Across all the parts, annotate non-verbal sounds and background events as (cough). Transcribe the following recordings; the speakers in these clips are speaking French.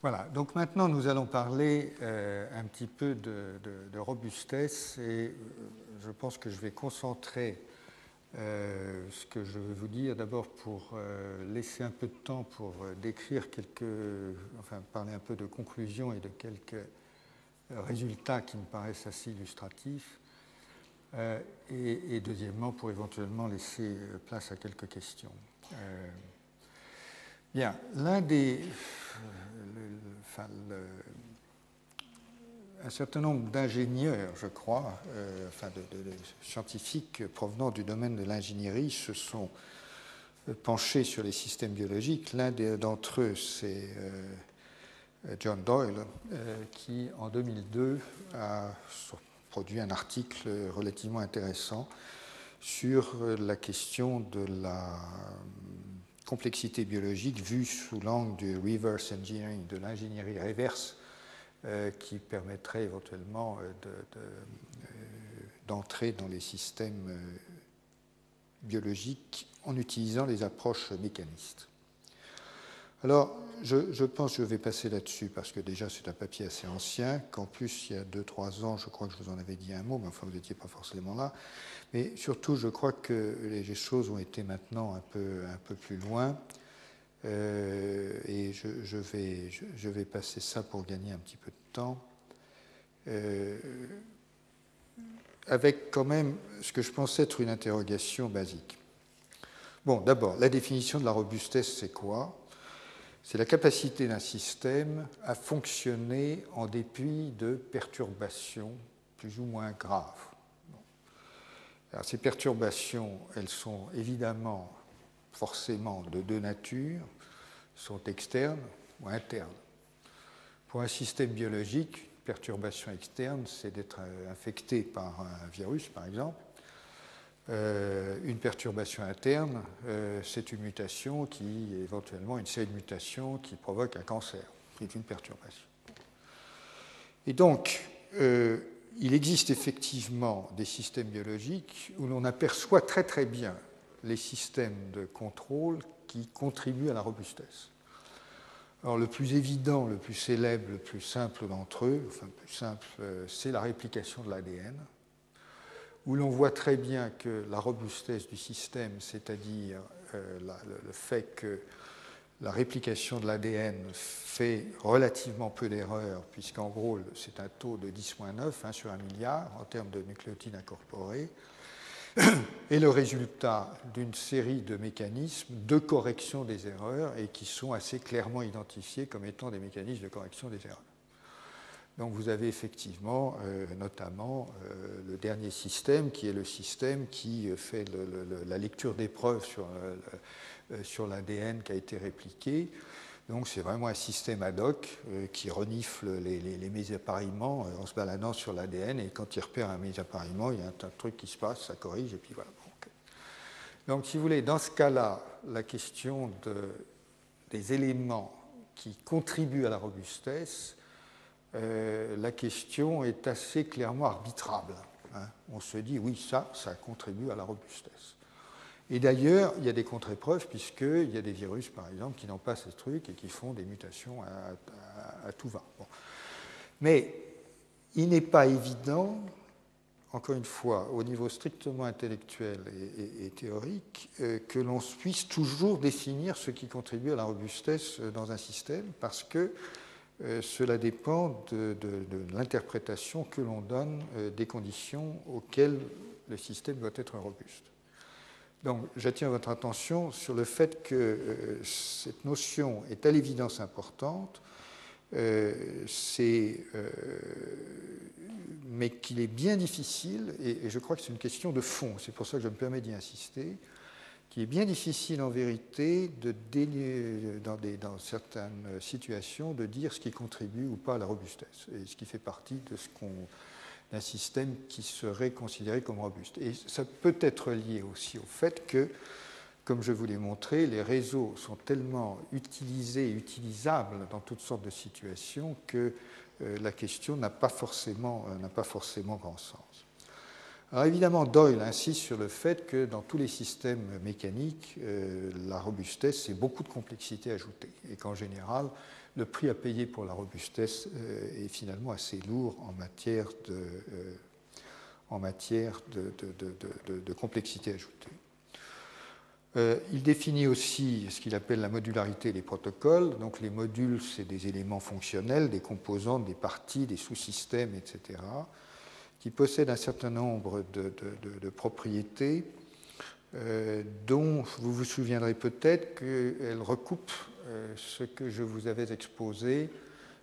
Voilà, donc maintenant nous allons parler euh, un petit peu de, robustesse et euh, je pense que je vais concentrer euh, ce que je veux vous dire d'abord pour laisser un peu de temps pour décrire quelques, enfin parler un peu de conclusions et de quelques résultats qui me paraissent assez illustratifs et, et, deuxièmement pour éventuellement laisser place à quelques questions. bien, l'un des un certain nombre d'ingénieurs, je crois, euh, enfin de, scientifiques provenant du domaine de l'ingénierie se sont euh, penchés sur les systèmes biologiques. L'un d'entre eux, c'est euh, John Doyle, qui en 2002 a produit un article relativement intéressant sur la question de la complexité biologique vue sous l'angle du reverse engineering, de l'ingénierie réverse, euh, qui permettrait éventuellement euh, euh, d'entrer dans les systèmes biologiques en utilisant les approches mécanistes. Alors, je, pense que je vais passer là-dessus parce que déjà c'est un papier assez ancien, qu'en plus il y a 2-3 ans, je crois que je vous en avais dit un mot, mais enfin vous n'étiez pas forcément là. Mais surtout, je crois que les choses ont été maintenant un peu, plus loin. Euh, et je, vais, je, vais, passer ça pour gagner un petit peu de temps. Euh, avec quand même ce que je pense être une interrogation basique. Bon, d'abord, la définition de la robustesse, c'est quoi? C'est la capacité d'un système à fonctionner en dépit de perturbations plus ou moins graves. ces perturbations, elles sont évidemment forcément de deux natures, sont externes ou internes. Pour un système biologique, une perturbation externe, c'est d'être infecté par un virus, par exemple. Euh, une perturbation interne, euh, c'est une mutation qui, éventuellement, une série de mutations qui provoque un cancer. C'est une perturbation. Et donc, euh, il existe effectivement des systèmes biologiques où l'on aperçoit très très bien les systèmes de contrôle qui contribuent à la robustesse. Alors, le plus évident, le plus célèbre, le plus simple d'entre eux, enfin, le plus simple, c'est la réplication de l'ADN où l'on voit très bien que la robustesse du système, c'est-à-dire euh, le, fait que la réplication de l'ADN fait relativement peu d'erreurs, puisqu'en gros, c'est un taux de 10-9 hein, sur un milliard en termes de nucléotides incorporés, (coughs) et le résultat d'une série de mécanismes de correction des erreurs et qui sont assez clairement identifiés comme étant des mécanismes de correction des erreurs. Donc vous avez effectivement euh, notamment euh, le dernier système qui est le système qui fait la lecture des preuves sur, euh, sur l'ADN qui a été répliqué. Donc c'est vraiment un système ad hoc qui renifle les, les, mésappareillements en se baladant sur l'ADN et quand il repère un mésappareillement, il y a un, truc qui se passe, ça corrige et puis voilà. Donc si vous voulez, dans ce cas-là, la question de, des éléments qui contribuent à la robustesse, euh, la question est assez clairement arbitrable. Hein. On se dit, oui, ça, ça contribue à la robustesse. Et d'ailleurs, il y a des contre-épreuves, puisqu'il y a des virus, par exemple, qui n'ont pas ce truc et qui font des mutations à, tout va. Mais il n'est pas évident, encore une fois, au niveau strictement intellectuel et, théorique, euh, que l'on puisse toujours définir ce qui contribue à la robustesse dans un système, parce que euh, cela dépend de, l'interprétation que l'on donne euh, des conditions auxquelles le système doit être robuste. Donc j'attire votre attention sur le fait que euh, cette notion est à l'évidence importante, mais qu'il est bien difficile, et je crois que c'est une question de fond, c'est pour ça que je me permets d'y insister, qui est bien difficile en vérité de dans, dans, certaines situations de dire ce qui contribue ou pas à la robustesse, et ce qui fait partie de ce d'un système qui serait considéré comme robuste. Et ça peut être lié aussi au fait que, comme je vous l'ai montré, les réseaux sont tellement utilisés et utilisables dans toutes sortes de situations que euh, la question n'a pas pas forcément grand sens. Alors évidemment, Doyle insiste sur le fait que dans tous les systèmes mécaniques, euh, la robustesse, c'est beaucoup de complexité ajoutée et qu'en général, le prix à payer pour la robustesse est finalement assez lourd en matière de, de complexité ajoutée. Euh, il définit aussi ce qu'il appelle la modularité des protocoles. Donc les modules, c'est des éléments fonctionnels, des composantes, des parties, des sous-systèmes, etc., qui possèdent un certain nombre de, propriétés euh, dont vous vous souviendrez peut-être qu'elles recoupent euh, ce que je vous avais exposé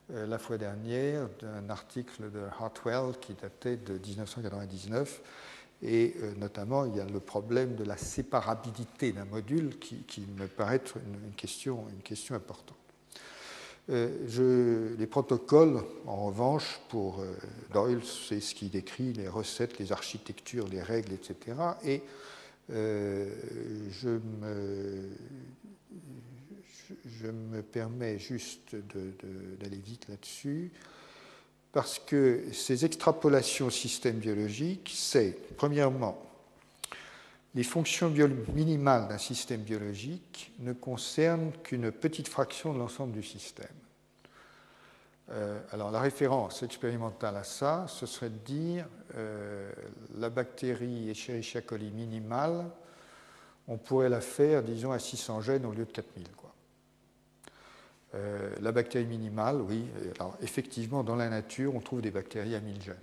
la fois dernière d'un article de Hartwell qui datait de 1999 et euh, notamment, il y a le problème de la séparabilité d'un module qui, me paraît être une question, importante. Euh, les protocoles, en revanche, pour euh, Doyle, c'est ce qui décrit les recettes, les architectures, les règles, etc. Et je me, je, me permets juste d'aller vite là-dessus parce que ces extrapolations au système biologique, c'est, premièrement, les fonctions minimales d'un système biologique ne concernent qu'une petite fraction de l'ensemble du système. Euh, alors la référence expérimentale à ça, ce serait de dire euh, la bactérie Escherichia coli minimale, on pourrait la faire, disons, à 600 gènes au lieu de 4000. Quoi. Euh, la bactérie minimale, oui. Alors, effectivement, dans la nature, on trouve des bactéries à 1000 gènes.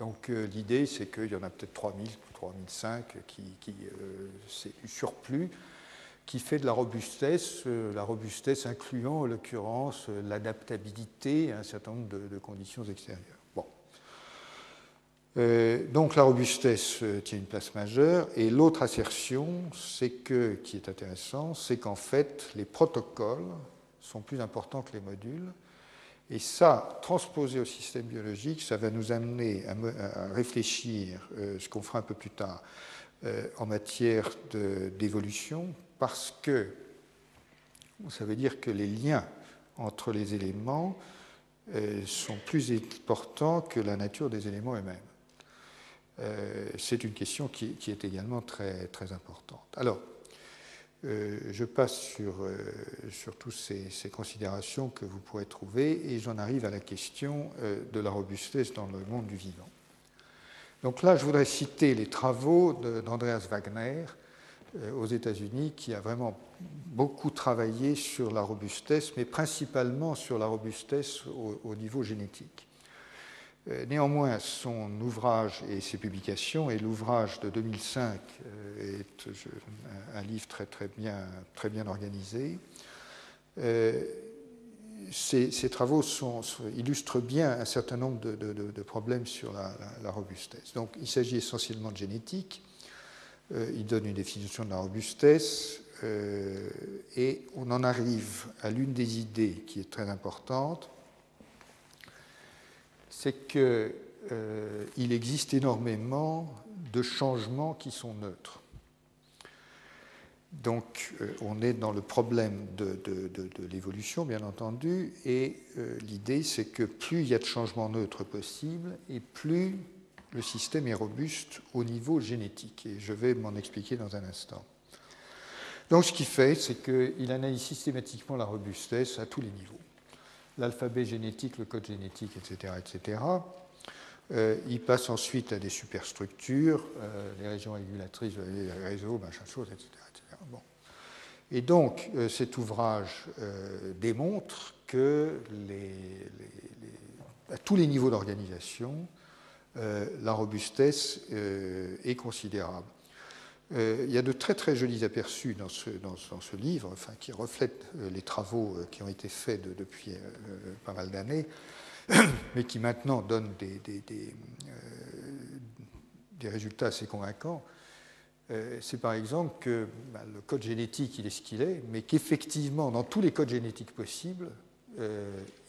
Donc euh, l'idée, c'est qu'il y en a peut-être 3000, 3005 qui, qui euh, c'est du surplus qui fait de la robustesse, la robustesse incluant en l'occurrence l'adaptabilité à un certain nombre de, conditions extérieures. Donc la robustesse tient une place majeure. Et l'autre assertion, c'est que, qui est intéressant, c'est qu'en fait, les protocoles sont plus importants que les modules. Et ça, transposé au système biologique, ça va nous amener à, réfléchir, euh, ce qu'on fera un peu plus tard, euh, en matière d'évolution, parce que ça veut dire que les liens entre les éléments euh, sont plus importants que la nature des éléments eux-mêmes. C'est une question qui, qui, est également très, très importante. Alors, euh, je passe sur, euh, sur toutes ces, considérations que vous pourrez trouver et j'en arrive à la question euh, de la robustesse dans le monde du vivant. Donc là, je voudrais citer les travaux d'Andreas Wagner aux États-Unis, qui a vraiment beaucoup travaillé sur la robustesse, mais principalement sur la robustesse au niveau génétique. Euh, néanmoins, son ouvrage et ses publications, et l'ouvrage de 2005 euh, est un livre très, très, bien, très bien organisé, euh, ces, travaux illustrent bien un certain nombre de, problèmes sur la, robustesse. Donc, il s'agit essentiellement de génétique. il donne une définition de la robustesse et on en arrive à l'une des idées qui est très importante, c'est qu'il euh, existe énormément de changements qui sont neutres. Donc euh, on est dans le problème de, l'évolution, bien entendu, et euh, l'idée c'est que plus il y a de changements neutres possibles, et plus le système est robuste au niveau génétique. Et je vais m'en expliquer dans un instant. Donc ce qu'il fait, c'est qu'il analyse systématiquement la robustesse à tous les niveaux l'alphabet génétique, le code génétique, etc. etc. Euh, il passe ensuite à des superstructures, euh, les régions régulatrices, les réseaux, machin chose, etc. Bon. Et donc, euh, cet ouvrage démontre que à tous les niveaux d'organisation, la robustesse est considérable. Euh, il y a de très très jolis aperçus dans ce, livre, qui reflètent euh, les travaux euh, qui ont été faits depuis pas mal d'années, (coughs) mais qui maintenant donnent des, résultats assez convaincants. C'est par exemple que bah, le code génétique, il est ce qu'il est, mais qu'effectivement, dans tous les codes génétiques possibles,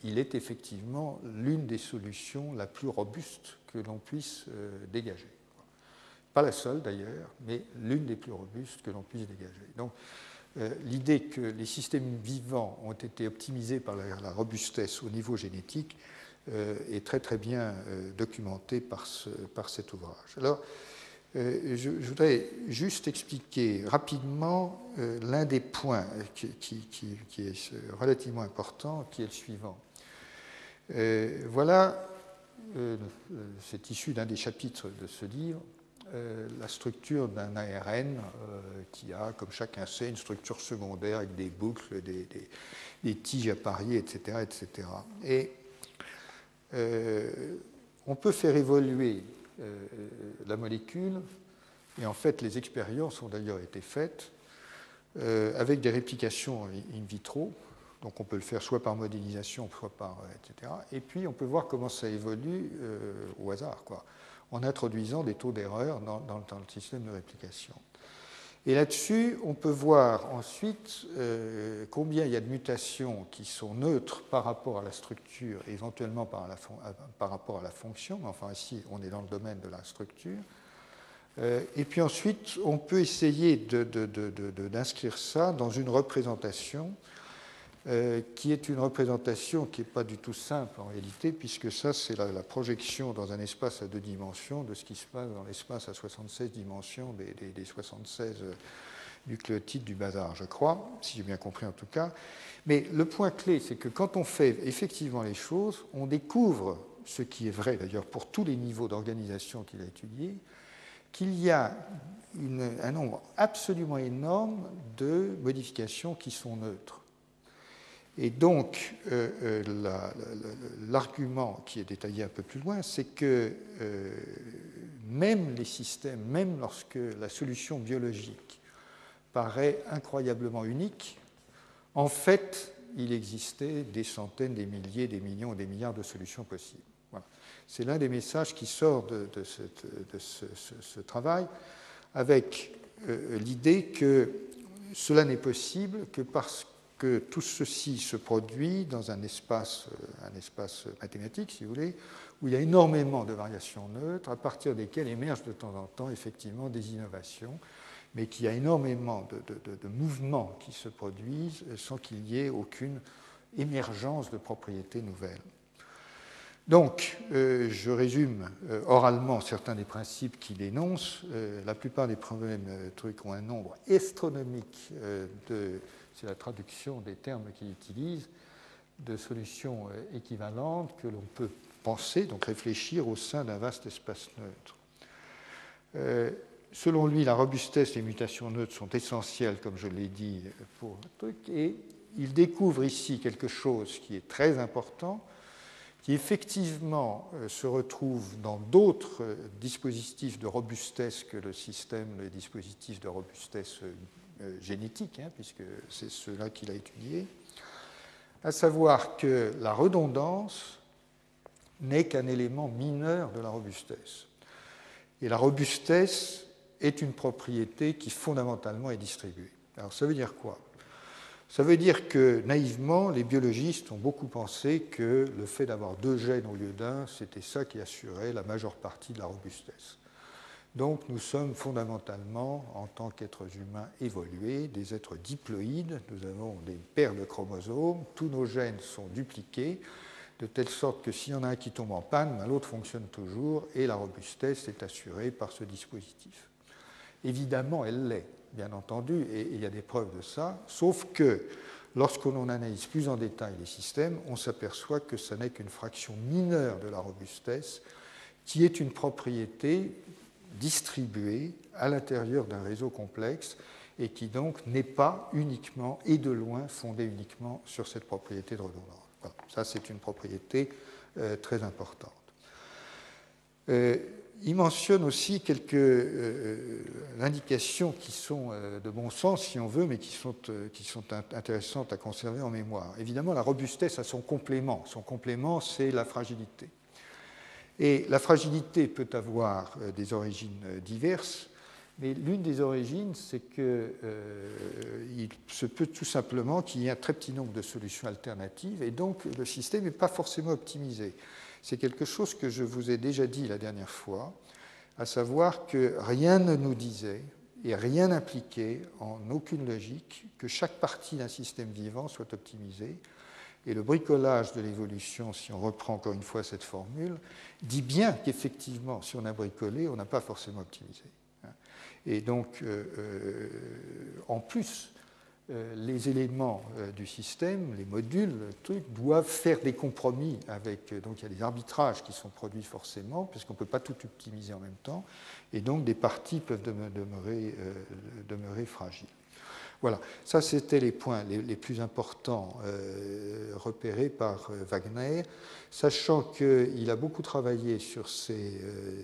il est effectivement l'une des solutions la plus robuste que l'on puisse dégager. Pas la seule d'ailleurs, mais l'une des plus robustes que l'on puisse dégager. Donc euh, l'idée que les systèmes vivants ont été optimisés par la, robustesse au niveau génétique euh, est très très bien euh, documentée par, par, cet ouvrage. Alors, je, voudrais juste expliquer rapidement l'un des points qui, est relativement important, qui est le suivant. Voilà, c'est issu d'un des chapitres de ce livre, la structure d'un ARN qui a, comme chacun sait, une structure secondaire avec des boucles, des, tiges à parier, etc. etc. Et on peut faire évoluer euh, la molécule. Et en fait, les expériences ont d'ailleurs été faites euh, avec des réplications in vitro. Donc on peut le faire soit par modélisation, soit par etc. Et puis on peut voir comment ça évolue euh, au hasard, quoi, en introduisant des taux d'erreur dans, le système de réplication. Et là-dessus, on peut voir ensuite euh, combien il y a de mutations qui sont neutres par rapport à la structure, éventuellement par, rapport à la fonction, mais enfin ici on est dans le domaine de la structure. Euh, et puis ensuite, on peut essayer d'inscrire ça dans une représentation euh, qui est une représentation qui n'est pas du tout simple en réalité, puisque ça, c'est la, projection dans un espace à deux dimensions de ce qui se passe dans l'espace à 76 dimensions des, 76 euh, nucléotides du bazar, je crois, si j'ai bien compris en tout cas. Mais le point clé, c'est que quand on fait effectivement les choses, on découvre, ce qui est vrai d'ailleurs pour tous les niveaux d'organisation qu'il a étudiés, qu'il y a un nombre absolument énorme de modifications qui sont neutres. Et donc, euh, euh, l'argument qui est détaillé un peu plus loin, c'est que euh, même les systèmes, même lorsque la solution biologique paraît incroyablement unique, en fait, il existait des centaines, des milliers, des millions, des milliards de solutions possibles. C'est l'un des messages qui sort de, ce, travail, avec l'idée que cela n'est possible que parce que tout ceci se produit dans un espace, euh, un espace mathématique, si vous voulez, où il y a énormément de variations neutres, à partir desquelles émergent de temps en temps effectivement des innovations, mais qu'il y a énormément de, mouvements qui se produisent sans qu'il y ait aucune émergence de propriétés nouvelles. Donc, euh, je résume euh, oralement certains des principes qu'il énonce. la plupart des problèmes trucs ont un nombre astronomique de c'est la traduction des termes qu'il utilise, de solutions euh, équivalentes que l'on peut penser, donc réfléchir au sein d'un vaste espace neutre. Euh, selon lui, la robustesse et les mutations neutres sont essentielles, comme je l'ai dit, pour truc, et il découvre ici quelque chose qui est très important, qui effectivement euh, se retrouve dans d'autres dispositifs de robustesse que le système, les dispositifs de robustesse génétique, hein, puisque c'est cela qu'il a étudié, à savoir que la redondance n'est qu'un élément mineur de la robustesse. Et la robustesse est une propriété qui fondamentalement est distribuée. Alors ça veut dire quoi? Ça veut dire que naïvement, les biologistes ont beaucoup pensé que le fait d'avoir deux gènes au lieu d'un, c'était ça qui assurait la majeure partie de la robustesse. Donc nous sommes fondamentalement, en tant qu'êtres humains évolués, des êtres diploïdes. Nous avons des paires de chromosomes, tous nos gènes sont dupliqués, de telle sorte que s'il y en a un qui tombe en panne, ben, l'autre fonctionne toujours et la robustesse est assurée par ce dispositif. Évidemment, elle l'est, bien entendu, et il y a des preuves de ça, sauf que lorsqu'on analyse plus en détail les systèmes, on s'aperçoit que ce n'est qu'une fraction mineure de la robustesse qui est une propriété distribué à l'intérieur d'un réseau complexe et qui donc n'est pas uniquement et de loin fondé uniquement sur cette propriété de redondance. Ça, c'est une propriété euh, très importante. Euh, il mentionne aussi quelques euh, indications qui sont de bon sens, si on veut, mais qui sont, qui sont intéressantes à conserver en mémoire. Évidemment, la robustesse a son complément. Son complément, c'est la fragilité. Et la fragilité peut avoir euh, des origines euh, diverses, mais l'une des origines, c'est qu'il euh, se peut tout simplement qu'il y ait un très petit nombre de solutions alternatives, et donc le système n'est pas forcément optimisé. C'est quelque chose que je vous ai déjà dit la dernière fois, à savoir que rien ne nous disait et rien n'impliquait en aucune logique que chaque partie d'un système vivant soit optimisée, et le bricolage de l'évolution, si on reprend encore une fois cette formule, dit bien qu'effectivement, si on a bricolé, on n'a pas forcément optimisé. Et donc, en plus, les éléments du système, les modules, le truc, doivent faire des compromis avec. Donc, il y a des arbitrages qui sont produits forcément, puisqu'on ne peut pas tout optimiser en même temps. Et donc, des parties peuvent demeurer, demeurer fragiles. Voilà, ça c'était les points les, plus importants euh, repérés par euh, Wagner, sachant qu'il a beaucoup travaillé sur ces, euh,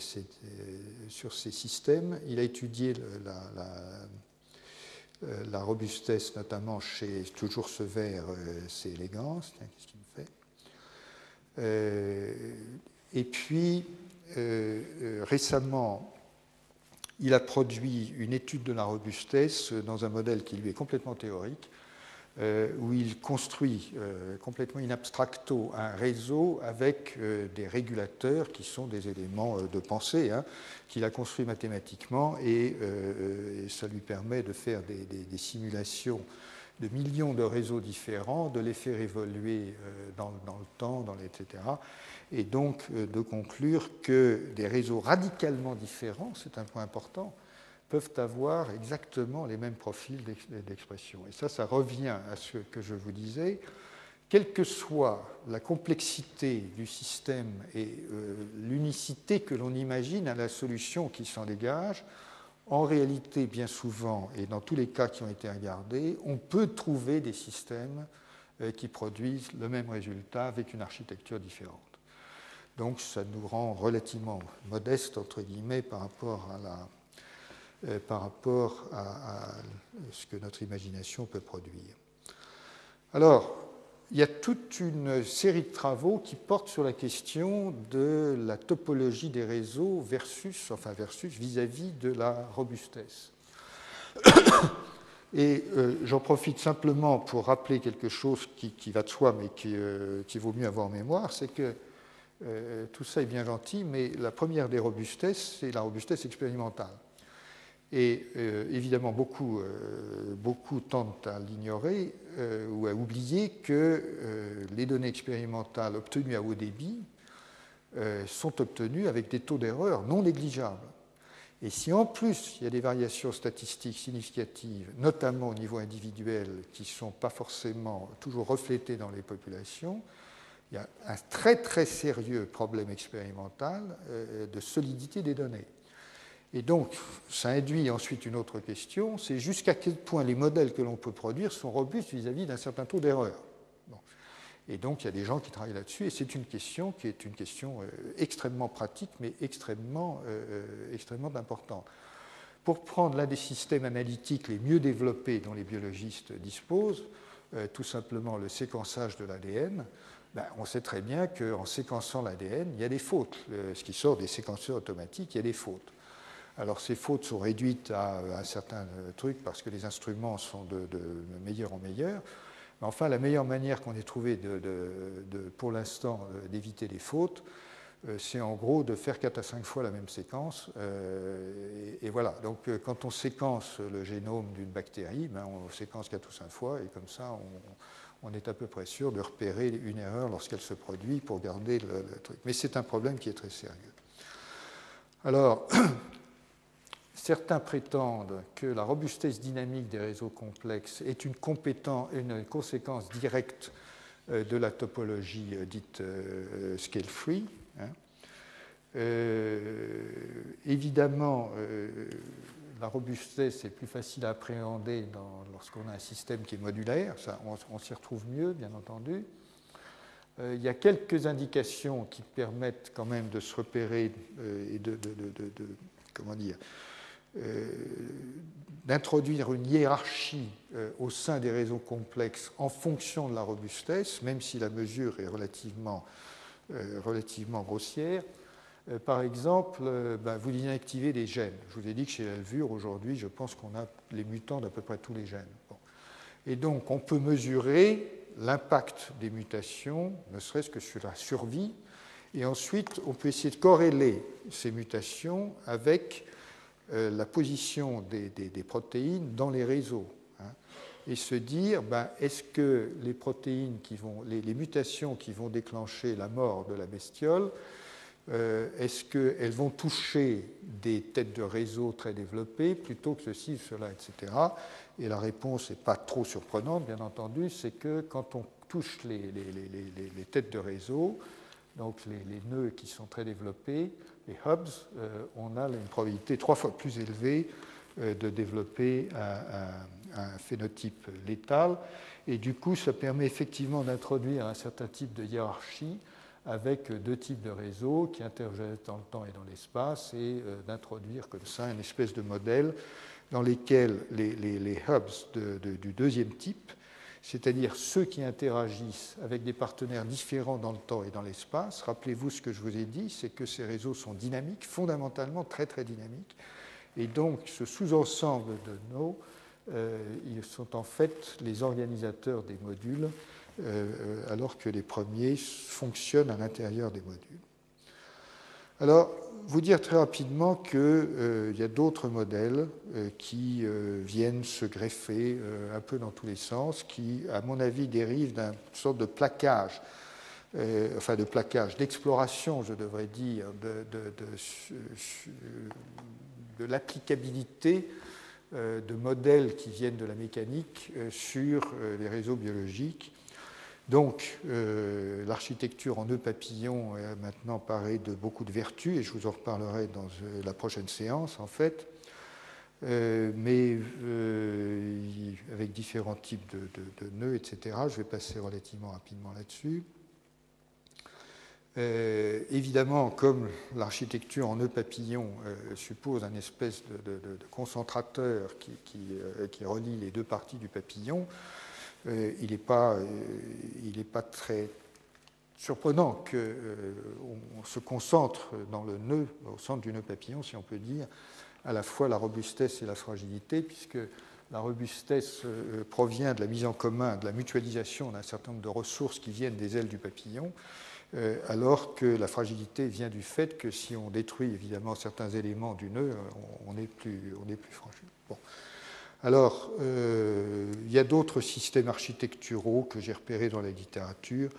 systèmes. Il a étudié la, robustesse, notamment chez toujours ce verre, c'est élégance. Qu'est-ce qu'il me fait Et puis, récemment, il a produit une étude de la robustesse dans un modèle qui lui est complètement théorique, euh, où il construit euh, complètement in abstracto un réseau avec euh, des régulateurs qui sont des éléments de pensée, hein, qu'il a construit mathématiquement, et, ça lui permet de faire des, simulations de millions de réseaux différents, de les faire évoluer dans, le temps, dans etc et donc euh, de conclure que des réseaux radicalement différents, c'est un point important, peuvent avoir exactement les mêmes profils d'expression. Et ça, ça revient à ce que je vous disais. Quelle que soit la complexité du système et euh, l'unicité que l'on imagine à la solution qui s'en dégage, en réalité, bien souvent, et dans tous les cas qui ont été regardés, on peut trouver des systèmes euh, qui produisent le même résultat avec une architecture différente. Donc ça nous rend relativement modeste, entre guillemets, par rapport euh, à, ce que notre imagination peut produire. Alors, il y a toute une série de travaux qui portent sur la question de la topologie des réseaux versus, enfin versus vis-à-vis de la robustesse. (coughs) Et euh, j'en profite simplement pour rappeler quelque chose qui, va de soi, mais qui, euh, qui vaut mieux avoir en mémoire, c'est que euh, tout ça est bien gentil, mais la première des robustesses, c'est la robustesse expérimentale. Et euh, évidemment, beaucoup, euh, beaucoup tentent à l'ignorer ou à oublier que les données expérimentales obtenues à haut débit sont obtenues avec des taux d'erreur non négligeables. Et si en plus il y a des variations statistiques significatives, notamment au niveau individuel, qui ne sont pas forcément toujours reflétées dans les populations, il y a un très très sérieux problème expérimental euh, de solidité des données. Et donc, ça induit ensuite une autre question, c'est jusqu'à quel point les modèles que l'on peut produire sont robustes vis-à-vis d'un certain taux d'erreur. Et donc, il y a des gens qui travaillent là-dessus, et c'est une question qui est une question euh, extrêmement pratique, mais extrêmement, euh, extrêmement importante. Pour prendre l'un des systèmes analytiques les mieux développés dont les biologistes disposent, tout simplement le séquençage de l'ADN, ben, on sait très bien qu'en séquençant l'ADN, il y a des fautes. Ce qui sort des séquenceurs automatiques, il y a des fautes. Alors ces fautes sont réduites à un certain truc parce que les instruments sont de, meilleur en meilleur. Mais enfin, la meilleure manière qu'on ait trouvé de, pour l'instant euh, d'éviter les fautes, euh, c'est en gros de faire 4 à 5 fois la même séquence. Euh, et, voilà, donc quand on séquence le génome d'une bactérie, ben, on séquence 4 ou 5 fois, et comme ça, on, on est à peu près sûr de repérer une erreur lorsqu'elle se produit pour garder le, truc. Mais c'est un problème qui est très sérieux. Alors, (clears throat) certains prétendent que la robustesse dynamique des réseaux complexes est une, conséquence directe euh, de la topologie euh, dite euh, scale-free. Hein. évidemment, la robustesse est plus facile à appréhender lorsqu'on a un système qui est modulaire, on, s'y retrouve mieux, bien entendu. Euh, il y a quelques indications qui permettent quand même de se repérer euh, et de, euh, d'introduire une hiérarchie au sein des réseaux complexes en fonction de la robustesse, même si la mesure est relativement grossière. Euh, par exemple, euh, bah, vous inactivez des gènes. Je vous ai dit que chez l'alvure, aujourd'hui, je pense qu'on a les mutants d'à peu près tous les gènes. Et donc, on peut mesurer l'impact des mutations, ne serait-ce que sur la survie, et ensuite, on peut essayer de corréler ces mutations avec euh, la position des, protéines dans les réseaux. Hein, et se dire, ben, est-ce que les protéines qui vont, les, mutations qui vont déclencher la mort de la bestiole est-ce qu'elles vont toucher des têtes de réseau très développées plutôt que ceci, cela, etc. Et la réponse n'est pas trop surprenante, bien entendu, c'est que quand on touche les, les, têtes de réseau, donc les, nœuds qui sont très développés, les hubs, euh, on a une probabilité trois fois plus élevée euh, de développer un, un, phénotype létal. Et du coup, ça permet effectivement d'introduire un certain type de hiérarchie avec deux types de réseaux qui interagissent dans le temps et dans l'espace et euh, d'introduire comme ça une espèce de modèle dans lesquels les, hubs du deuxième type, c'est-à-dire ceux qui interagissent avec des partenaires différents dans le temps et dans l'espace, rappelez-vous ce que je vous ai dit, c'est que ces réseaux sont dynamiques, fondamentalement très très dynamiques, et donc ce sous-ensemble de nos, euh, ils sont en fait les organisateurs des modules euh, alors que les premiers fonctionnent à l'intérieur des modules. Alors, vous dire très rapidement qu'il euh, y a d'autres modèles euh, qui viennent se greffer un peu dans tous les sens, qui, à mon avis, dérivent d'une sorte de plaquage, enfin de plaquage, d'exploration, je devrais dire, de, de l'applicabilité de modèles qui viennent de la mécanique sur les réseaux biologiques donc, euh, l'architecture en nœud papillon maintenant paraît de beaucoup de vertus, et je vous en reparlerai dans euh, la prochaine séance, en fait, euh, mais avec différents types de, nœuds, etc. Je vais passer relativement rapidement là-dessus. évidemment, comme l'architecture en nœud papillon suppose un espèce de, concentrateur qui, relie les deux parties du papillon, il n'est pas, euh, pas, très surprenant qu'on euh, se concentre dans le nœud, au centre du nœud papillon, si on peut dire, à la fois la robustesse et la fragilité, puisque la robustesse provient de la mise en commun, de la mutualisation d'un certain nombre de ressources qui viennent des ailes du papillon, alors que la fragilité vient du fait que si on détruit évidemment certains éléments du nœud, on n'est plus, on est plus fragile. Bon. Alors, euh, il y a d'autres systèmes architecturaux que j'ai repérés dans la littérature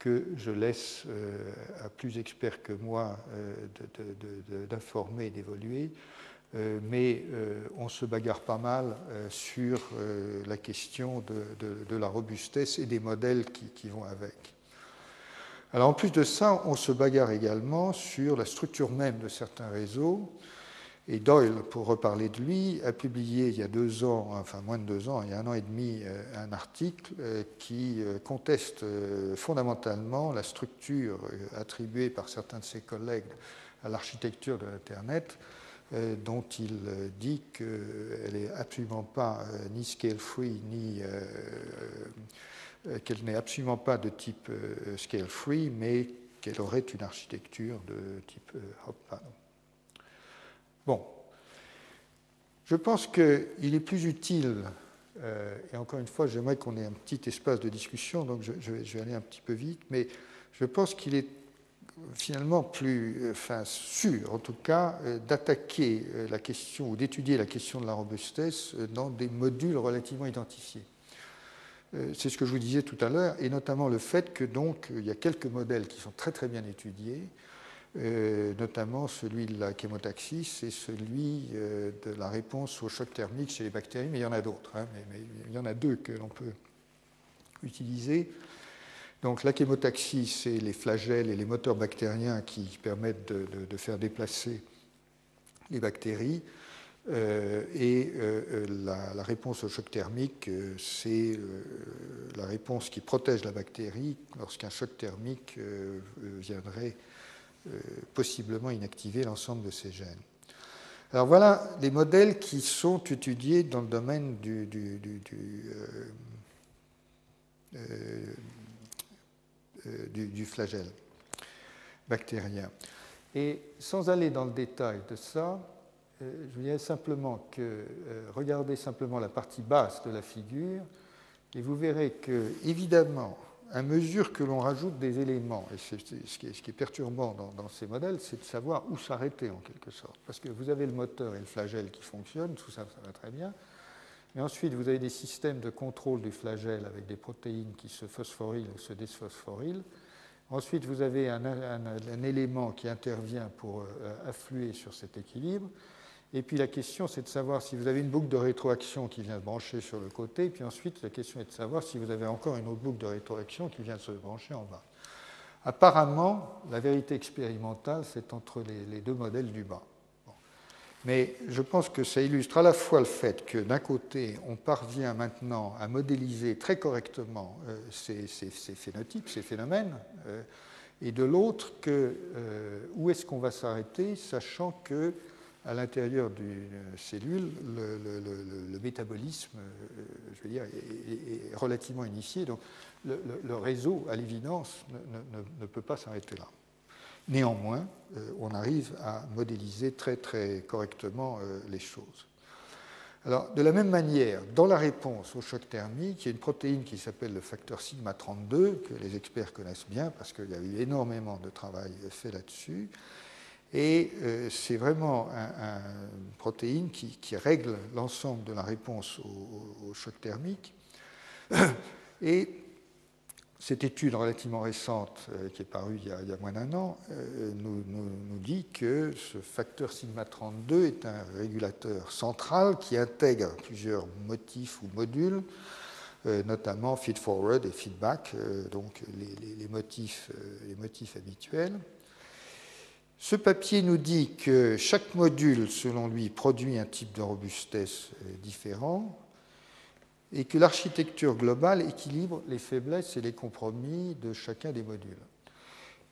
que je laisse euh, à plus experts que moi euh, d'informer et d'évoluer. mais on se bagarre pas mal sur la question de, la robustesse et des modèles qui, vont avec. Alors en plus de ça, on se bagarre également sur la structure même de certains réseaux et Doyle, pour reparler de lui, a publié il y a deux ans, enfin moins de deux ans, il y a un an et demi, euh, un article euh, qui euh, conteste fondamentalement la structure attribuée par certains de ses collègues à l'architecture de l'Internet, dont il dit qu'elle n'est absolument pas ni scale-free, ni qu'elle n'est absolument pas de type scale-free, mais qu'elle aurait une architecture de type hop Bon, je pense qu'il est plus utile, euh, et encore une fois, j'aimerais qu'on ait un petit espace de discussion, donc je, vais, aller un petit peu vite, mais je pense qu'il est finalement plus enfin, sûr, en tout cas, euh, d'attaquer euh, la question ou d'étudier la question de la robustesse dans des modules relativement identifiés. C'est ce que je vous disais tout à l'heure, et notamment le fait que donc il y a quelques modèles qui sont très très bien étudiés, euh, notamment celui de la chémotaxis et celui euh, de la réponse au choc thermique chez les bactéries, mais il y en a d'autres, hein, mais, il y en a deux que l'on peut utiliser. Donc la chémotaxie, c'est les flagelles et les moteurs bactériens qui permettent de, faire déplacer les bactéries. Euh, et la, réponse au choc thermique, c'est la réponse qui protège la bactérie lorsqu'un choc thermique viendrait euh, possiblement inactiver l'ensemble de ces gènes. Alors voilà des modèles qui sont étudiés dans le domaine du, du, euh, euh, flagelle bactérien. Et sans aller dans le détail de ça, je dirais simplement que regardez simplement la partie basse de la figure et vous verrez que, évidemment, à mesure que l'on rajoute des éléments, et ce, qui est, perturbant dans, ces modèles, c'est de savoir où s'arrêter en quelque sorte. Parce que vous avez le moteur et le flagelle qui fonctionnent, tout ça, ça va très bien. Mais ensuite, vous avez des systèmes de contrôle du flagelle avec des protéines qui se phosphorylent ou se désphosphorylent. Ensuite, vous avez un, élément qui intervient pour affluer sur cet équilibre. Et puis la question, c'est de savoir si vous avez une boucle de rétroaction qui vient se brancher sur le côté. Et puis ensuite, la question est de savoir si vous avez encore une autre boucle de rétroaction qui vient se brancher en bas. Apparemment, la vérité expérimentale, c'est entre les, deux modèles du bas. Mais je pense que ça illustre à la fois le fait que d'un côté, on parvient maintenant à modéliser très correctement euh, ces, phénotypes, ces phénomènes, euh, et de l'autre, euh, où est-ce qu'on va s'arrêter, sachant que à l'intérieur d'une cellule, le, métabolisme, je veux dire, est, relativement initié. Donc, le, réseau, à l'évidence, ne, peut pas s'arrêter là. Néanmoins, euh, on arrive à modéliser très très correctement euh, les choses. Alors, de la même manière, dans la réponse au choc thermique, il y a une protéine qui s'appelle le facteur sigma 32, que les experts connaissent bien parce qu'il y a eu énormément de travail fait là-dessus. Et euh, c'est vraiment une protéine qui, règle l'ensemble de la réponse au, choc thermique. (coughs) Et cette étude relativement récente, euh, qui est parue il y a, moins d'un an, euh, nous, dit que ce facteur sigma 32 est un régulateur central qui intègre plusieurs motifs ou modules, notamment feed-forward et feedback, donc les motifs habituels. Ce papier nous dit que chaque module, selon lui, produit un type de robustesse différent, et que l'architecture globale équilibre les faiblesses et les compromis de chacun des modules.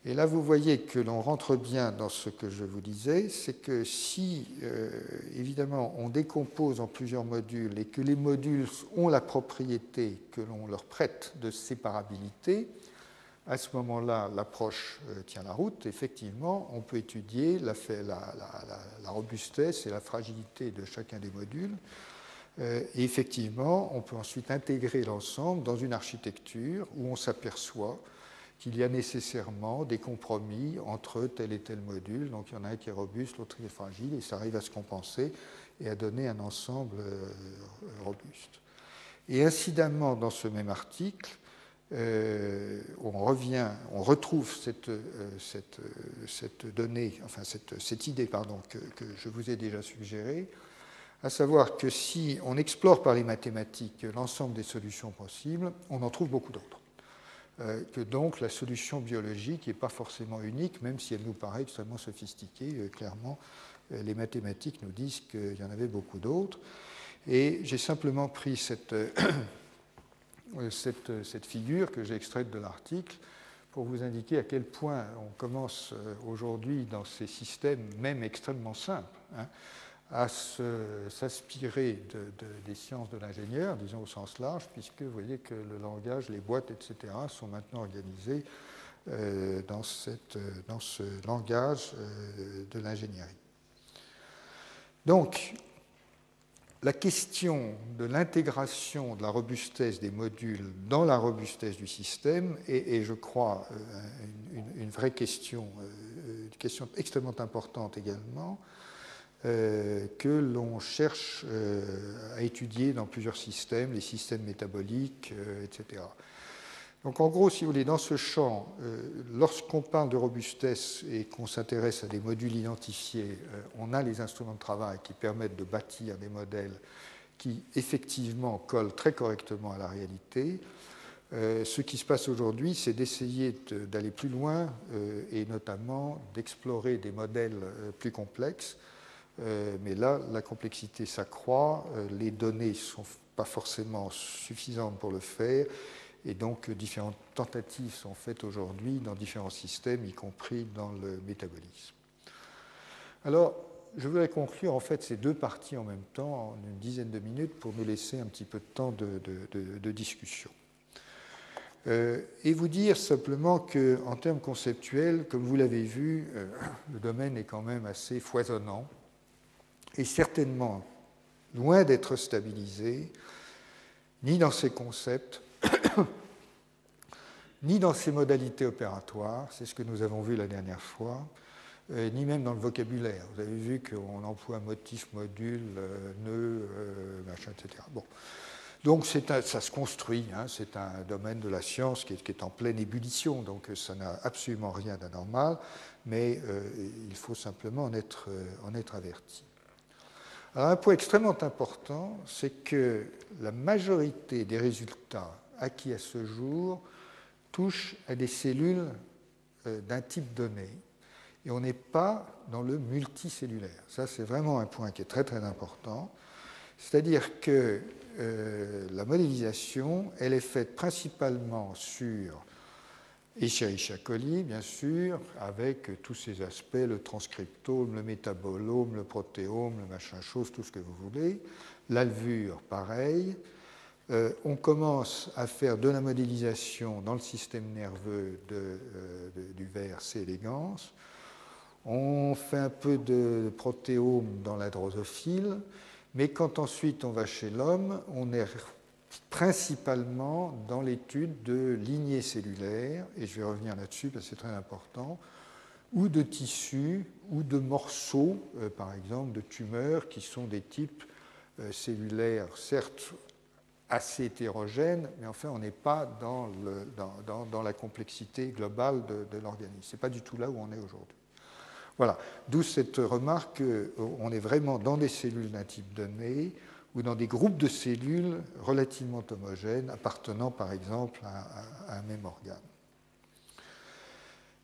Et là, vous voyez que l'on rentre bien dans ce que je vous disais, c'est que si, euh, évidemment, on décompose en plusieurs modules et que les modules ont la propriété que l'on leur prête de séparabilité, à ce moment-là, l'approche euh, tient la route. Effectivement, on peut étudier la, robustesse et la fragilité de chacun des modules euh, et effectivement, on peut ensuite intégrer l'ensemble dans une architecture où on s'aperçoit qu'il y a nécessairement des compromis entre tel et tel module. Donc il y en a un qui est robuste, l'autre qui est fragile, et ça arrive à se compenser et à donner un ensemble euh, robuste. Et incidemment, dans ce même article, euh, on revient, on retrouve cette, cette, cette donnée, enfin cette, cette idée pardon, que, je vous ai déjà suggérée, à savoir que si on explore par les mathématiques l'ensemble des solutions possibles, on en trouve beaucoup d'autres. Euh, que donc la solution biologique n'est pas forcément unique, même si elle nous paraît extrêmement sophistiquée. Euh, clairement, euh, les mathématiques nous disent qu'il y en avait beaucoup d'autres. Et j'ai simplement pris cette, cette, cette, figure que j'ai extraite de l'article pour vous indiquer à quel point on commence aujourd'hui dans ces systèmes, même extrêmement simples, hein, à s'inspirer des sciences de l'ingénieur, disons au sens large, puisque vous voyez que le langage, les boîtes, etc., sont maintenant organisées euh, dans, cette, dans, ce langage euh, de l'ingénierie. Donc, la question de l'intégration de la robustesse des modules dans la robustesse du système est, je crois, euh, une, vraie question, une question extrêmement importante également, euh, que l'on cherche euh, à étudier dans plusieurs systèmes, les systèmes métaboliques, euh, etc. Donc en gros, si vous voulez, dans ce champ, lorsqu'on parle de robustesse et qu'on s'intéresse à des modules identifiés, on a les instruments de travail qui permettent de bâtir des modèles qui effectivement collent très correctement à la réalité. ce qui se passe aujourd'hui, c'est d'essayer d'aller plus loin et notamment d'explorer des modèles plus complexes euh, mais là, la complexité s'accroît, euh, les données ne sont pas forcément suffisantes pour le faire, et donc différentes tentatives sont faites aujourd'hui dans différents systèmes, y compris dans le métabolisme. Alors, je voudrais conclure en fait ces deux parties en même temps, en une dizaine de minutes, pour nous laisser un petit peu de temps de, discussion. Euh, et vous dire simplement qu'en termes conceptuels, comme vous l'avez vu, le domaine est quand même assez foisonnant est certainement loin d'être stabilisé, ni dans ses concepts, (coughs) ni dans ses modalités opératoires, c'est ce que nous avons vu la dernière fois, euh, ni même dans le vocabulaire. Vous avez vu qu'on emploie motif, module, euh, nœud, euh, machin, etc. Bon. Donc ça se construit, hein, c'est un domaine de la science qui est, en pleine ébullition, donc ça n'a absolument rien d'anormal, mais il faut simplement en être, en être averti. Alors un point extrêmement important, c'est que la majorité des résultats acquis à ce jour touchent à des cellules d'un type donné, et on n'est pas dans le multicellulaire. Ça, c'est vraiment un point qui est très très important. C'est-à-dire que euh, la modélisation, elle est faite principalement sur Escherichia coli, bien sûr, avec tous ces aspects, le transcriptome, le métabolome, le protéome, le machin chose, tout ce que vous voulez. L'alvure, pareil. Euh, on commence à faire de la modélisation dans le système nerveux euh, du ver C. elegans. On fait un peu de protéome dans la drosophile, mais quand ensuite on va chez l'homme, on est principalement dans l'étude de lignées cellulaires, et je vais revenir là-dessus parce que c'est très important, ou de tissus, ou de morceaux, euh, par exemple, de tumeurs qui sont des types cellulaires, certes assez hétérogènes, mais enfin on n'est pas dans, la complexité globale de, de l'organisme. Ce n'est pas du tout là où on est aujourd'hui. Voilà, d'où cette remarque qu'on est vraiment dans des cellules d'un type donné ou dans des groupes de cellules relativement homogènes appartenant par exemple à, un même organe.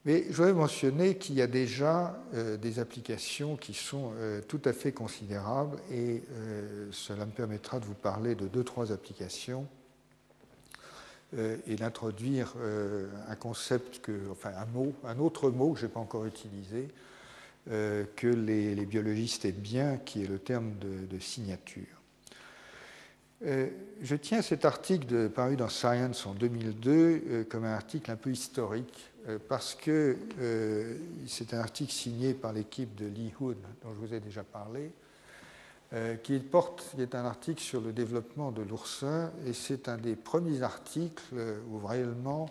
Mais je voudrais mentionner qu'il y a déjà euh, des applications qui sont euh, tout à fait considérables et euh, cela me permettra de vous parler de deux, trois applications et d'introduire un concept, enfin un mot, un autre mot que je n'ai pas encore utilisé, que les, biologistes aiment bien, qui est le terme de, signature. Euh, je tiens cet article paru dans Science en 2002 euh, comme un article un peu historique, parce que c'est un article signé par l'équipe de Lee Hood, dont je vous ai déjà parlé, qui porte, est un article sur le développement de l'oursin, et c'est un des premiers articles où réellement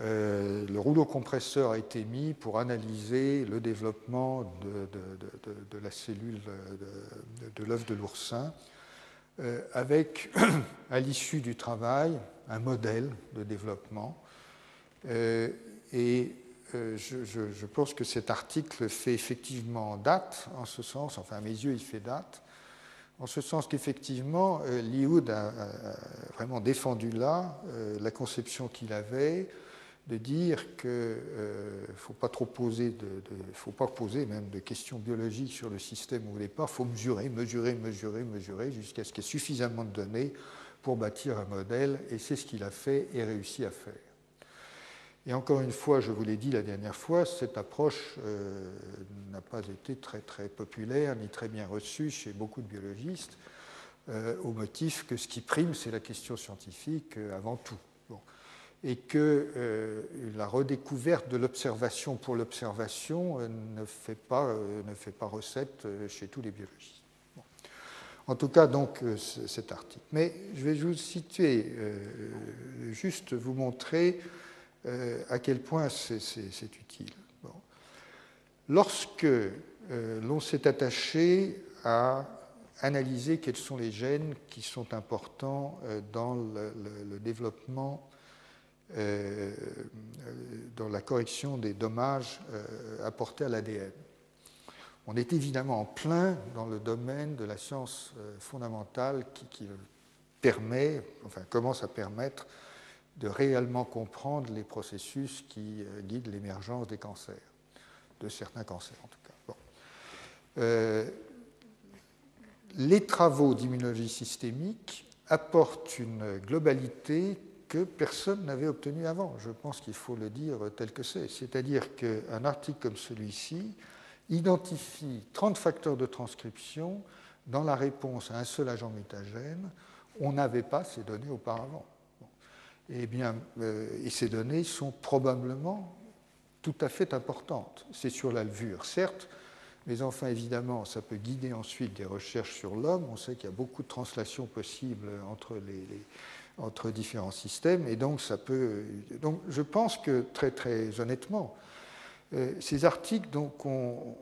euh, le rouleau compresseur a été mis pour analyser le développement de, la cellule de, l'œuf de l'oursin, euh, avec, (clears throat) à l'issue du travail, un modèle de développement. Euh, et je, pense que cet article fait effectivement date, en ce sens, enfin à mes yeux, il fait date, en ce sens qu'effectivement, Lioud a, vraiment défendu là la conception qu'il avait de dire qu'il ne euh, faut pas trop poser, faut pas poser même de questions biologiques sur le système au départ, il faut mesurer, mesurer, mesurer, mesurer, jusqu'à ce qu'il y ait suffisamment de données pour bâtir un modèle, et c'est ce qu'il a fait et réussi à faire. Et encore une fois, je vous l'ai dit la dernière fois, cette approche euh, n'a pas été très, très populaire ni très bien reçue chez beaucoup de biologistes, euh, au motif que ce qui prime, c'est la question scientifique avant tout et que euh, la redécouverte de l'observation pour l'observation euh, ne, fait pas, euh, ne fait pas recette chez tous les biologistes. En tout cas, donc, cet article. Mais je vais vous situer, juste vous montrer à quel point c'est utile. Lorsque l'on s'est attaché à analyser quels sont les gènes qui sont importants dans le, le développement euh, dans la correction des dommages euh, apportés à l'ADN. On est évidemment en plein dans le domaine de la science euh, fondamentale qui, permet, enfin commence à permettre de réellement comprendre les processus qui guident l'émergence des cancers, de certains cancers en tout cas. les travaux d'immunologie systémique apportent une globalité que personne n'avait obtenu avant. Je pense qu'il faut le dire tel que c'est. C'est-à-dire qu'un article comme celui-ci identifie 30 facteurs de transcription dans la réponse à un seul agent mutagène. On n'avait pas ces données auparavant. Et, eh bien, euh, et ces données sont probablement tout à fait importantes. C'est sur l'alvure, certes, mais enfin, évidemment, ça peut guider ensuite des recherches sur l'homme. On sait qu'il y a beaucoup de translations possibles entre les entre différents systèmes. Et donc, ça peut. Donc, je pense que très, très honnêtement, euh, ces articles, donc, on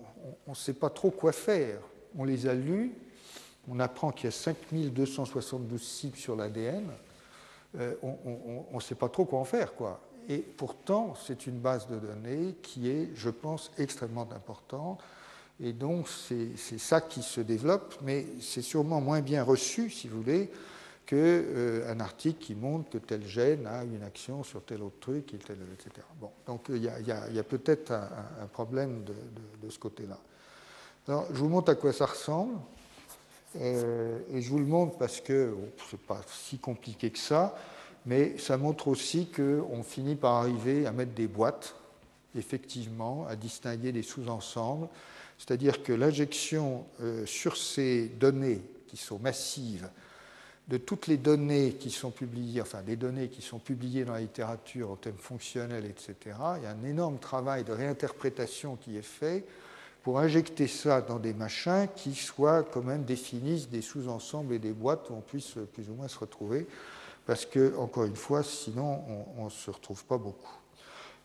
ne sait pas trop quoi faire. On les a lus, on apprend qu'il y a 5272 cibles sur l'ADN, euh, on ne sait pas trop quoi en faire. Quoi. Et pourtant, c'est une base de données qui est, je pense, extrêmement importante. Et donc, c'est ça qui se développe, mais c'est sûrement moins bien reçu, si vous voulez, qu'un euh, article qui montre que tel gène a une action sur tel autre truc, etc. Bon, donc il y a, peut-être un, problème de, ce côté-là. Je vous montre à quoi ça ressemble. Euh, et je vous le montre parce que ce n'est pas si compliqué que ça, mais ça montre aussi qu'on finit par arriver à mettre des boîtes, effectivement, à distinguer des sous-ensembles. C'est-à-dire que l'injection euh, sur ces données qui sont massives, de toutes les données qui sont publiées, enfin les données qui sont publiées dans la littérature en thème fonctionnel, etc., il y a un énorme travail de réinterprétation qui est fait pour injecter ça dans des machins qui soient quand même définissent des sous-ensembles et des boîtes où on puisse plus ou moins se retrouver, parce que, encore une fois, sinon on ne se retrouve pas beaucoup.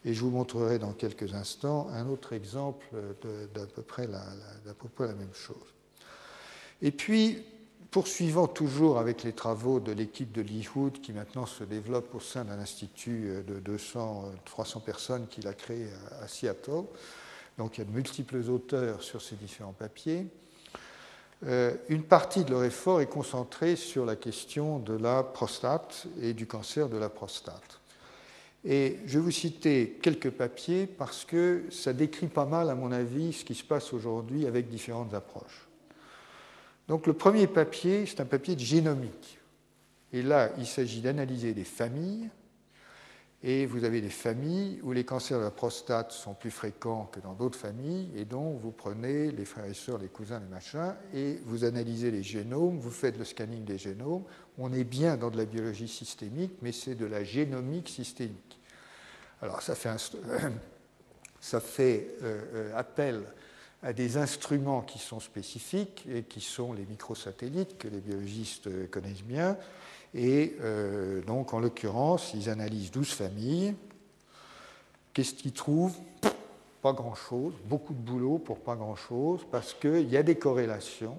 Et je vous montrerai dans quelques instants un autre exemple d'à peu, peu près la même chose. Et puis, Poursuivant toujours avec les travaux de l'équipe de Lee Hood, qui maintenant se développe au sein d'un institut de 200, 300 personnes qu'il a créé à Seattle. Donc il y a de multiples auteurs sur ces différents papiers. Euh, une partie de leur effort est concentrée sur la question de la prostate et du cancer de la prostate. Et je vais vous citer quelques papiers parce que ça décrit pas mal, à mon avis, ce qui se passe aujourd'hui avec différentes approches. Donc le premier papier, c'est un papier de génomique. Et là, il s'agit d'analyser des familles. Et vous avez des familles où les cancers de la prostate sont plus fréquents que dans d'autres familles. Et donc, vous prenez les frères et sœurs, les cousins, les machins, et vous analysez les génomes, vous faites le scanning des génomes. On est bien dans de la biologie systémique, mais c'est de la génomique systémique. Alors, ça fait, (coughs) ça fait euh, euh, appel à des instruments qui sont spécifiques et qui sont les microsatellites que les biologistes connaissent bien. Et euh, donc, en l'occurrence, ils analysent 12 familles. Qu'est-ce qu'ils trouvent? Pas grand-chose, beaucoup de boulot pour pas grand-chose, parce qu'il y a des corrélations.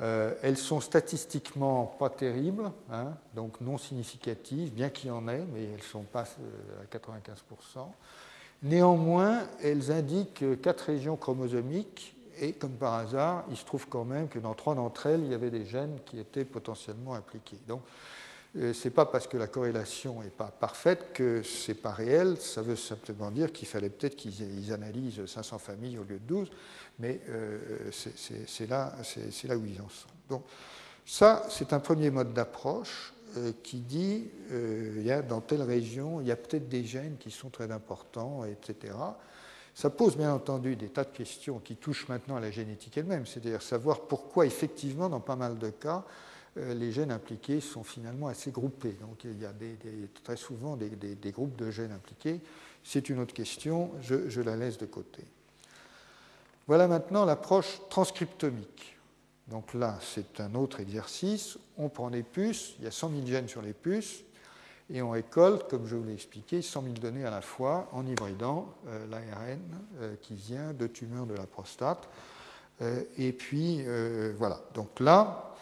Euh, elles sont statistiquement pas terribles, hein, donc non significatives, bien qu'il y en ait, mais elles ne sont pas euh, à 95%. Néanmoins, elles indiquent quatre régions chromosomiques et comme par hasard, il se trouve quand même que dans trois d'entre elles, il y avait des gènes qui étaient potentiellement impliqués. Donc, euh, ce n'est pas parce que la corrélation n'est pas parfaite que ce n'est pas réel. Ça veut simplement dire qu'il fallait peut-être qu'ils analysent 500 familles au lieu de 12, mais euh, c'est là, là, où ils en sont. Donc, ça, c'est un premier mode d'approche. Euh, qui dit euh, il y a dans telle région, il y a peut-être des gènes qui sont très importants, etc. Ça pose bien entendu des tas de questions qui touchent maintenant à la génétique elle-même, c'est-à-dire savoir pourquoi effectivement, dans pas mal de cas, euh, les gènes impliqués sont finalement assez groupés. Donc il y a très souvent des, groupes de gènes impliqués. C'est une autre question, je la laisse de côté. Voilà maintenant l'approche transcriptomique. Donc là, c'est un autre exercice. On prend des puces, il y a 100 000 gènes sur les puces, et on récolte, comme je vous l'ai expliqué, 100 000 données à la fois en hybridant euh, l'ARN euh, qui vient de tumeurs de la prostate. Euh, et puis, voilà. Donc là,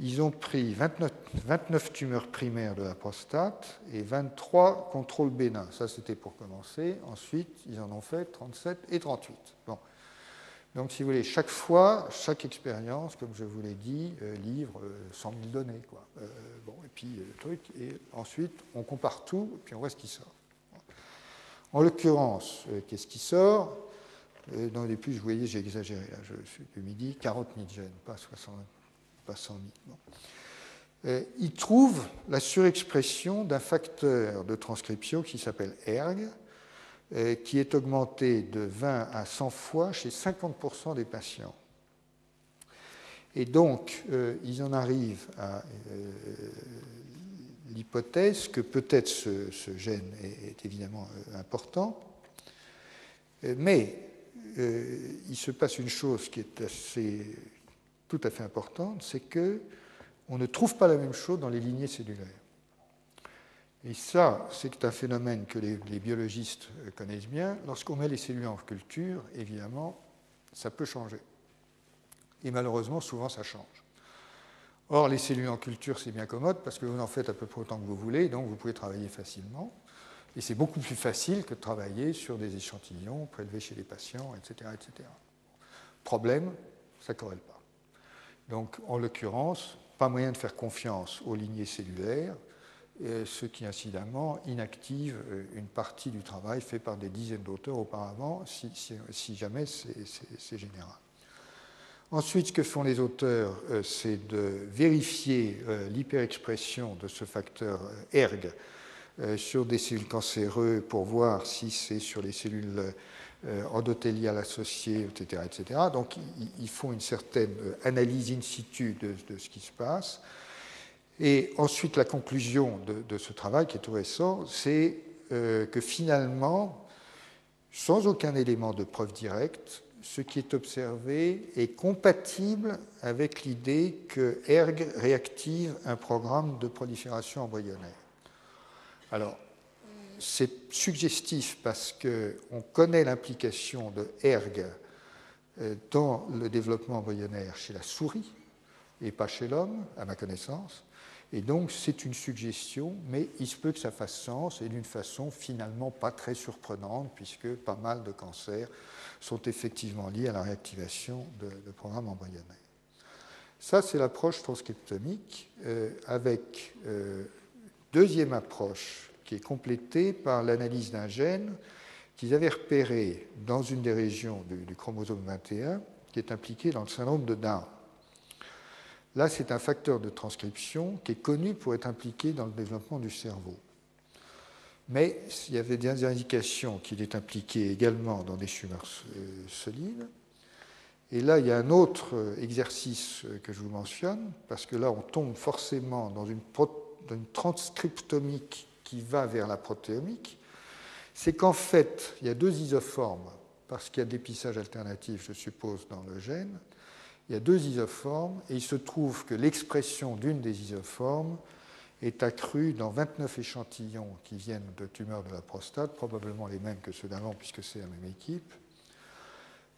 ils ont pris 29, 29, tumeurs primaires de la prostate et 23 contrôles bénins. Ça, c'était pour commencer. Ensuite, ils en ont fait 37 et 38. Bon. Donc, si vous voulez, chaque fois, chaque expérience, comme je vous l'ai dit, euh, livre 100 euh, 000 données. Quoi. Euh, bon, et puis, le truc, et ensuite, on compare tout, et puis on voit ce qui sort. En l'occurrence, qu'est-ce qui sort? Dans les plus, vous voyez, j'ai exagéré, là, je suis de midi, 40 000 gènes, pas, 60, pas 100 000. il trouve la surexpression d'un facteur de transcription qui s'appelle ERG, euh, qui est augmenté de 20 à 100 fois chez 50% des patients. Et donc, euh, ils en arrivent à euh, l'hypothèse que peut-être ce, gène est, évidemment important, mais il se passe une chose qui est assez, tout à fait importante, c'est que on ne trouve pas la même chose dans les lignées cellulaires. Et ça, c'est un phénomène que les, biologistes connaissent bien. Lorsqu'on met les cellules en culture, évidemment, ça peut changer. Et malheureusement, souvent, ça change. Or, les cellules en culture, c'est bien commode parce que vous en faites à peu près autant que vous voulez, donc vous pouvez travailler facilement. Et c'est beaucoup plus facile que de travailler sur des échantillons prélevés chez les patients, etc. etc. Problème, ça ne corrèle pas. Donc, en l'occurrence, pas moyen de faire confiance aux lignées cellulaires, ce qui incidemment inactive euh, une partie du travail fait par des dizaines d'auteurs auparavant, si, jamais c'est général. Ensuite, ce que font les auteurs, euh, c'est de vérifier euh, l'hyperexpression de ce facteur ERG sur des cellules cancéreuses pour voir si c'est sur les cellules endothéliales associées, etc. etc. Donc, ils font une certaine analyse in situ de, de ce qui se passe. Et ensuite, la conclusion de, ce travail, qui est tout récent, c'est euh, que finalement, sans aucun élément de preuve directe, ce qui est observé est compatible avec l'idée que ERG réactive un programme de prolifération embryonnaire. Alors, c'est suggestif parce qu'on connaît l'implication de ERG euh, dans le développement embryonnaire chez la souris et pas chez l'homme, à ma connaissance. Et donc, c'est une suggestion, mais il se peut que ça fasse sens et d'une façon finalement pas très surprenante, puisque pas mal de cancers sont effectivement liés à la réactivation de, programmes embryonnaires. Ça, c'est l'approche transcriptomique, euh, avec euh, deuxième approche qui est complétée par l'analyse d'un gène qu'ils avaient repéré dans une des régions du, chromosome 21, qui est impliqué dans le syndrome de Down. Là, c'est un facteur de transcription qui est connu pour être impliqué dans le développement du cerveau. Mais il y avait des indications qu'il est impliqué également dans des tumeurs euh, solides. Et là, il y a un autre euh, exercice euh, que je vous mentionne, parce que là, on tombe forcément dans une, transcriptomique qui va vers la protéomique. C'est qu'en fait, il y a deux isoformes, parce qu'il y a d'épissage alternatif, je suppose, dans le gène il y a deux isoformes et il se trouve que l'expression d'une des isoformes est accrue dans 29 échantillons qui viennent de tumeurs de la prostate, probablement les mêmes que ceux d'avant puisque c'est la même équipe.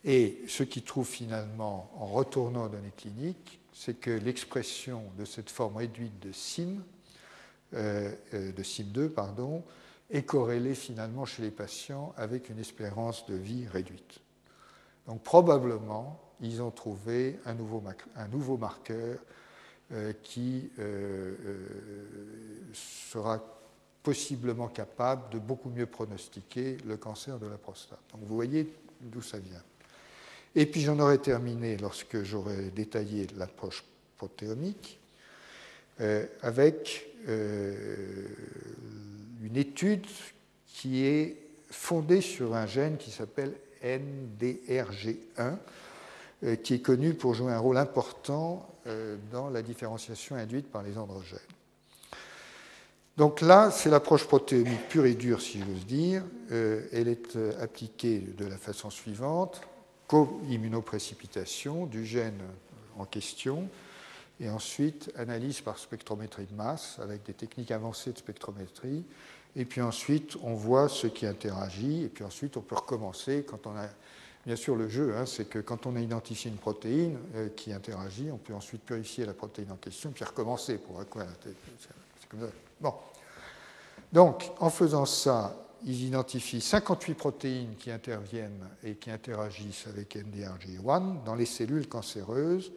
Et ce qui trouve finalement, en retournant aux données cliniques, c'est que l'expression de cette forme réduite de SIM, euh, euh, de SIM2, pardon, est corrélée finalement chez les patients avec une espérance de vie réduite. Donc probablement, ils ont trouvé un nouveau, marqueur euh, qui euh, euh, sera possiblement capable de beaucoup mieux pronostiquer le cancer de la prostate. Donc vous voyez d'où ça vient. Et puis j'en aurais terminé lorsque j'aurais détaillé l'approche protéomique avec une étude qui est fondée sur un gène qui s'appelle NDRG1, euh, qui est connu pour jouer un rôle important euh, dans la différenciation induite par les androgènes. Donc là, c'est l'approche protéomique pure et dure, si j'ose dire. Euh, elle est appliquée de la façon suivante co-immunoprécipitation du gène en question, et ensuite analyse par spectrométrie de masse avec des techniques avancées de spectrométrie. Et puis ensuite, on voit ce qui interagit, et puis ensuite, on peut recommencer quand on a Bien sûr, le jeu, hein, c'est que quand on a identifié une protéine euh, qui interagit, on peut ensuite purifier la protéine en question, puis recommencer pour quoi Bon. Donc, en faisant ça, ils identifient 58 protéines qui interviennent et qui interagissent avec NDRG1 dans les cellules cancéreuses.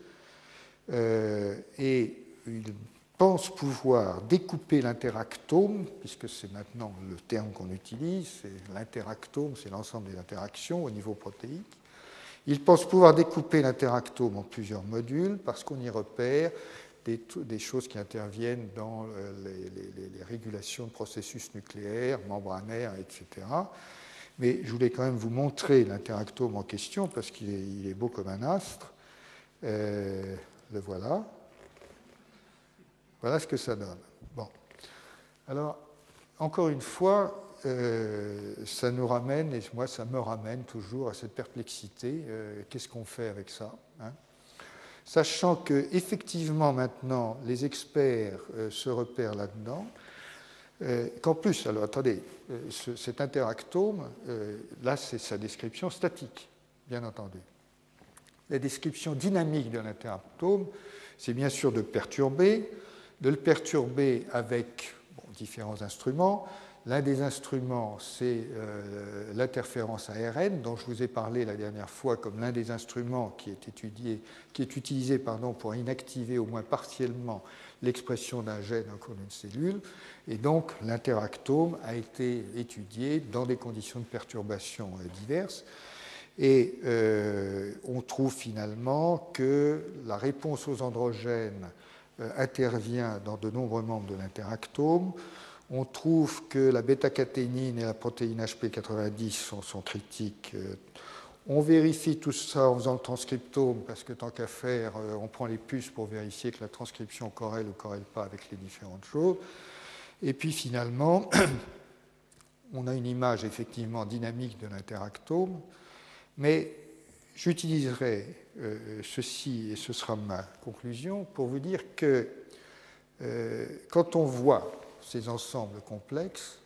Euh, et ils pense pouvoir découper l'interactome, puisque c'est maintenant le terme qu'on utilise, c'est l'interactome, c'est l'ensemble des interactions au niveau protéique. Il pense pouvoir découper l'interactome en plusieurs modules parce qu'on y repère des, choses qui interviennent dans euh, les, régulations de processus nucléaires, membranaires, etc. Mais je voulais quand même vous montrer l'interactome en question parce qu'il est, beau comme un astre. Euh, le voilà. Voilà ce que ça donne. Bon. Alors, encore une fois, euh, ça nous ramène, et moi ça me ramène toujours à cette perplexité. Euh, qu'est-ce qu'on fait avec ça hein? Sachant que effectivement maintenant les experts euh, se repèrent là-dedans, qu'en plus, alors attendez, cet interactome, là c'est sa description statique, bien entendu. la description dynamique de l'interactome, c'est bien sûr de perturber, de le perturber avec différents instruments. L'un des instruments, c'est euh, l'interférence ARN, dont je vous ai parlé la dernière fois comme l'un des instruments qui est, étudié, qui est utilisé pardon, pour inactiver au moins partiellement l'expression d'un gène au cours d'une cellule. Et donc, l'interactome a été étudié dans des conditions de perturbation euh, diverses. Et euh, on trouve finalement que la réponse aux androgènes intervient dans de nombreux membres de l'interactome on trouve que la bêta-caténine et la protéine HP90 sont, critiques. Euh, on vérifie tout ça en faisant le transcriptome, parce que tant qu'à faire, euh, on prend les puces pour vérifier que la transcription corrèle ou corrèle pas avec les différentes choses. Et puis finalement, (clears throat) on a une image effectivement dynamique de l'interactome, mais j'utiliserai euh, ceci, et ce sera ma conclusion, pour vous dire que quand on voit ces ensembles complexes,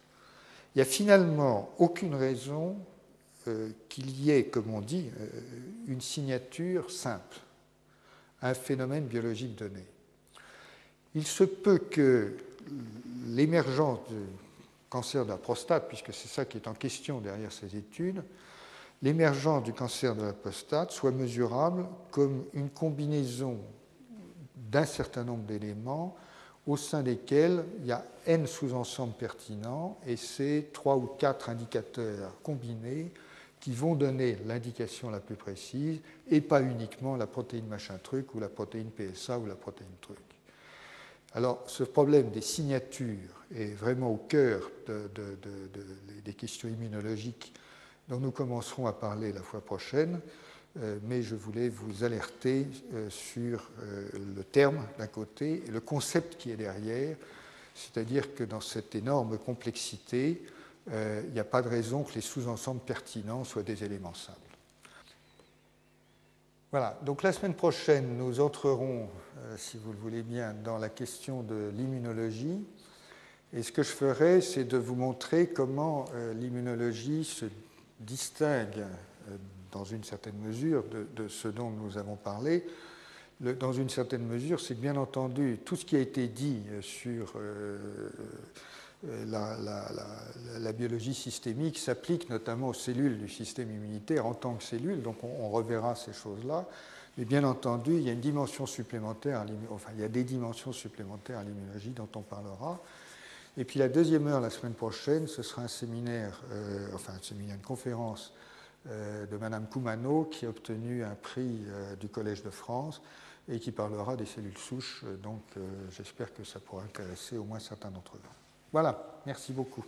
il n'y a finalement aucune raison euh, qu'il y ait, comme on dit, euh, une signature simple un phénomène biologique donné. Il se peut que l'émergence du cancer de la prostate, puisque c'est ça qui est en question derrière ces études, l'émergence du cancer de la prostate soit mesurable comme une combinaison d'un certain nombre d'éléments au sein desquels il y a n sous-ensembles pertinents et c'est trois ou quatre indicateurs combinés qui vont donner l'indication la plus précise et pas uniquement la protéine machin truc ou la protéine PSA ou la protéine truc. Alors ce problème des signatures est vraiment au cœur des questions immunologiques dont nous commencerons à parler la fois prochaine. Euh, mais je voulais vous alerter euh, sur euh, le terme d'un côté et le concept qui est derrière, c'est-à-dire que dans cette énorme complexité, il n'y a pas de raison que les sous-ensembles pertinents soient des éléments simples. Voilà, donc la semaine prochaine, nous entrerons, si vous le voulez bien, dans la question de l'immunologie. Et ce que je ferai, c'est de vous montrer comment l'immunologie se distingue dans une certaine mesure de, ce dont nous avons parlé. dans une certaine mesure, c'est bien entendu, tout ce qui a été dit sur euh, euh, la, biologie systémique s'applique notamment aux cellules du système immunitaire en tant que cellules, donc on, reverra ces choses-là. Mais bien entendu, il y a une dimension supplémentaire, enfin il y a des dimensions supplémentaires à l'immunologie dont on parlera. Et puis la deuxième heure la semaine prochaine, ce sera un séminaire, euh, enfin un séminaire, une conférence euh, de Madame Koumano, qui a obtenu un prix euh, du Collège de France et qui parlera des cellules souches. Donc, j'espère que ça pourra intéresser au moins certains d'entre vous. Voilà, merci beaucoup.